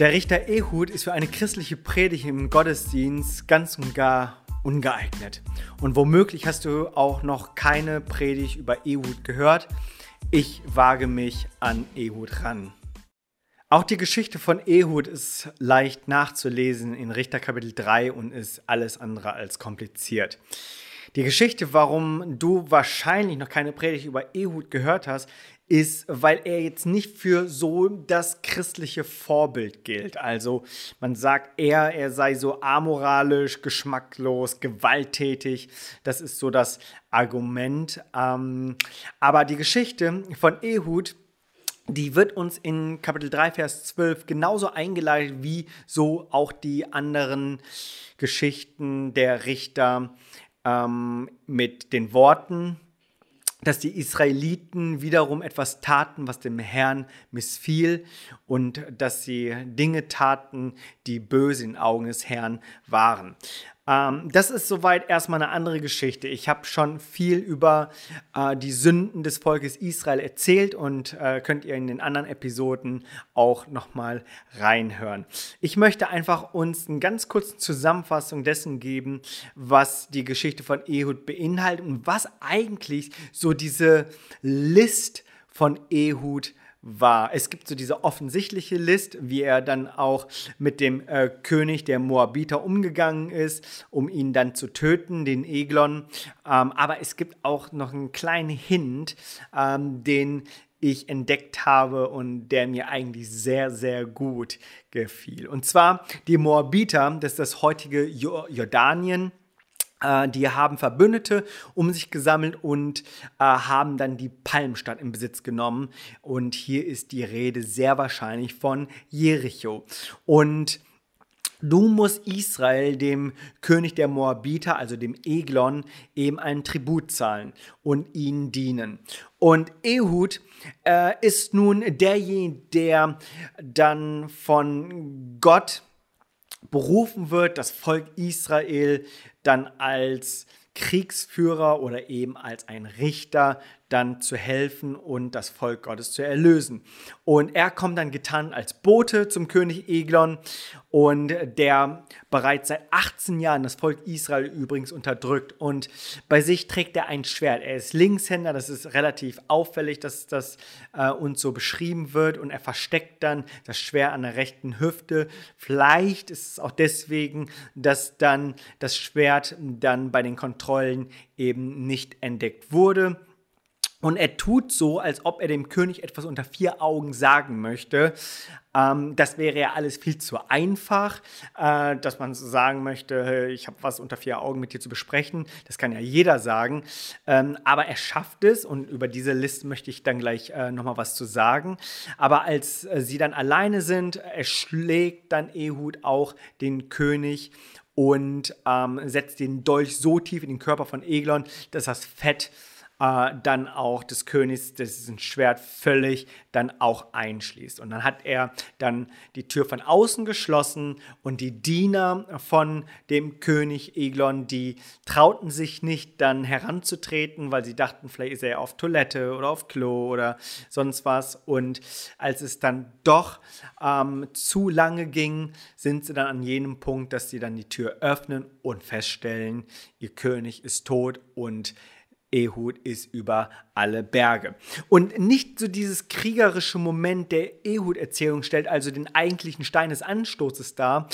Der Richter Ehud ist für eine christliche Predigt im Gottesdienst ganz und gar ungeeignet. Und womöglich hast du auch noch keine Predigt über Ehud gehört. Ich wage mich an Ehud ran. Auch die Geschichte von Ehud ist leicht nachzulesen in Richter Kapitel 3 und ist alles andere als kompliziert. Die Geschichte, warum du wahrscheinlich noch keine Predigt über Ehud gehört hast, ist, weil er jetzt nicht für so das christliche Vorbild gilt. Also man sagt er, er sei so amoralisch, geschmacklos, gewalttätig. Das ist so das Argument. Ähm, aber die Geschichte von Ehud, die wird uns in Kapitel 3, Vers 12 genauso eingeleitet wie so auch die anderen Geschichten der Richter ähm, mit den Worten, dass die Israeliten wiederum etwas taten, was dem Herrn missfiel und dass sie Dinge taten, die böse in Augen des Herrn waren. Ähm, das ist soweit erstmal eine andere Geschichte. Ich habe schon viel über äh, die Sünden des Volkes Israel erzählt und äh, könnt ihr in den anderen Episoden auch nochmal reinhören. Ich möchte einfach uns eine ganz kurze Zusammenfassung dessen geben, was die Geschichte von Ehud beinhaltet und was eigentlich so diese List von Ehud war. Es gibt so diese offensichtliche List, wie er dann auch mit dem äh, König der Moabiter umgegangen ist, um ihn dann zu töten, den Eglon. Ähm, aber es gibt auch noch einen kleinen Hint, ähm, den ich entdeckt habe und der mir eigentlich sehr, sehr gut gefiel. Und zwar die Moabiter, das ist das heutige Jordanien äh, die haben Verbündete um sich gesammelt und äh, haben dann die Palmstadt in Besitz genommen. Und hier ist die Rede sehr wahrscheinlich von Jericho. Und Du musst Israel, dem König der Moabiter, also dem Eglon, eben einen Tribut zahlen und ihnen dienen. Und Ehud äh, ist nun derjenige, der dann von Gott berufen wird, das Volk Israel dann als Kriegsführer oder eben als ein Richter dann zu helfen und das Volk Gottes zu erlösen. Und er kommt dann getan als Bote zum König Eglon und der bereits seit 18 Jahren das Volk Israel übrigens unterdrückt. Und bei sich trägt er ein Schwert. Er ist Linkshänder, das ist relativ auffällig, dass das äh, uns so beschrieben wird. Und er versteckt dann das Schwert an der rechten Hüfte. Vielleicht ist es auch deswegen, dass dann das Schwert dann bei den Kontrollen eben nicht entdeckt wurde. Und er tut so, als ob er dem König etwas unter vier Augen sagen möchte. Ähm, das wäre ja alles viel zu einfach, äh, dass man so sagen möchte, ich habe was unter vier Augen mit dir zu besprechen. Das kann ja jeder sagen. Ähm, aber er schafft es und über diese Liste möchte ich dann gleich äh, nochmal was zu sagen. Aber als äh, sie dann alleine sind, erschlägt dann Ehud auch den König und ähm, setzt den Dolch so tief in den Körper von Eglon, dass das Fett äh, dann auch des Königs dessen Schwert völlig dann auch einschließt. Und dann hat er dann die Tür von außen geschlossen und die Diener von dem König Eglon, die trauten sich nicht dann heranzutreten, weil sie dachten, vielleicht ist er auf Toilette oder auf Klo oder sonst was. Und als es dann doch ähm, zu lange ging, sind sie dann an jenem Punkt, dass sie dann die Tür öffnen und feststellen, ihr König ist tot und Ehud ist über alle Berge. Und nicht so dieses kriegerische Moment der Ehud-Erzählung stellt also den eigentlichen Stein des Anstoßes dar,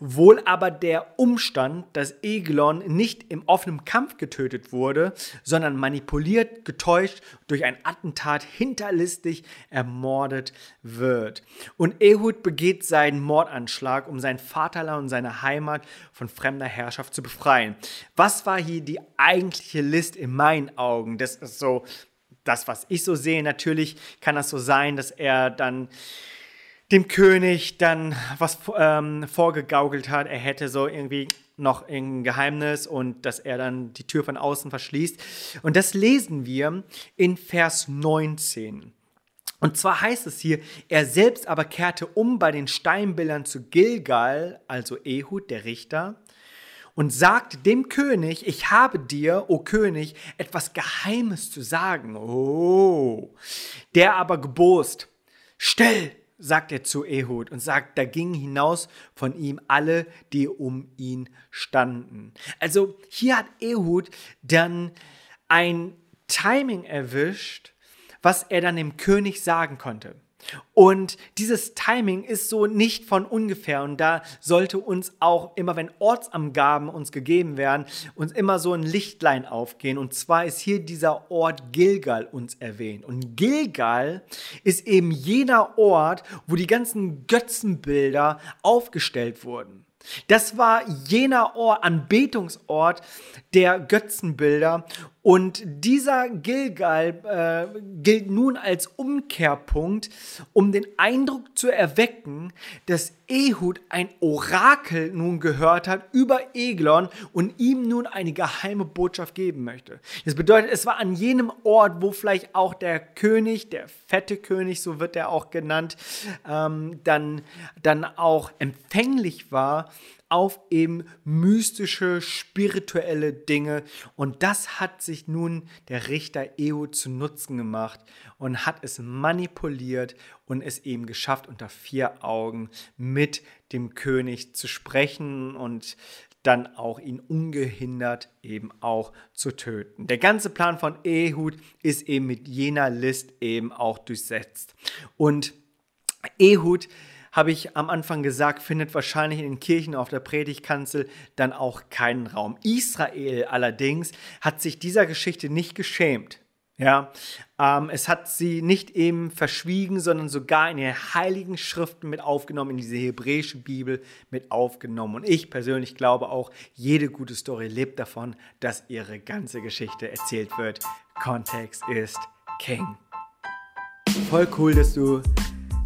wohl aber der Umstand, dass Eglon nicht im offenen Kampf getötet wurde, sondern manipuliert, getäuscht, durch ein Attentat hinterlistig ermordet wird. Und Ehud begeht seinen Mordanschlag, um sein Vaterland und seine Heimat von fremder Herrschaft zu befreien. Was war hier die eigentliche List in meinen Augen? Das ist so das, was ich so sehe. Natürlich kann das so sein, dass er dann dem König dann was ähm, vorgegaukelt hat. Er hätte so irgendwie noch ein Geheimnis und dass er dann die Tür von außen verschließt. Und das lesen wir in Vers 19. Und zwar heißt es hier, er selbst aber kehrte um bei den Steinbildern zu Gilgal, also Ehud, der Richter, und sagte dem König, ich habe dir, o König, etwas Geheimes zu sagen. Oh, der aber gebost, still, sagt er zu Ehud und sagt, da gingen hinaus von ihm alle, die um ihn standen. Also hier hat Ehud dann ein Timing erwischt, was er dann dem König sagen konnte. Und dieses Timing ist so nicht von ungefähr und da sollte uns auch immer, wenn Ortsangaben uns gegeben werden, uns immer so ein Lichtlein aufgehen. Und zwar ist hier dieser Ort Gilgal uns erwähnt. Und Gilgal ist eben jener Ort, wo die ganzen Götzenbilder aufgestellt wurden. Das war jener Ort, Anbetungsort der Götzenbilder und dieser Gilgal äh, gilt nun als Umkehrpunkt, um den Eindruck zu erwecken, dass Ehud ein Orakel nun gehört hat über Eglon und ihm nun eine geheime Botschaft geben möchte. Das bedeutet, es war an jenem Ort, wo vielleicht auch der König, der fette König, so wird er auch genannt, ähm, dann, dann auch empfänglich war auf eben mystische, spirituelle Dinge. Und das hat sich nun der Richter Eo zu Nutzen gemacht und hat es manipuliert und es eben geschafft, unter vier Augen mit dem König zu sprechen und dann auch ihn ungehindert eben auch zu töten. Der ganze Plan von Ehud ist eben mit jener List eben auch durchsetzt. Und Ehud habe ich am Anfang gesagt, findet wahrscheinlich in den Kirchen auf der Predigtkanzel dann auch keinen Raum. Israel allerdings hat sich dieser Geschichte nicht geschämt. Ja, ähm, es hat sie nicht eben verschwiegen, sondern sogar in den heiligen Schriften mit aufgenommen, in diese hebräische Bibel mit aufgenommen. Und ich persönlich glaube auch, jede gute Story lebt davon, dass ihre ganze Geschichte erzählt wird. Kontext ist King. Voll cool, dass du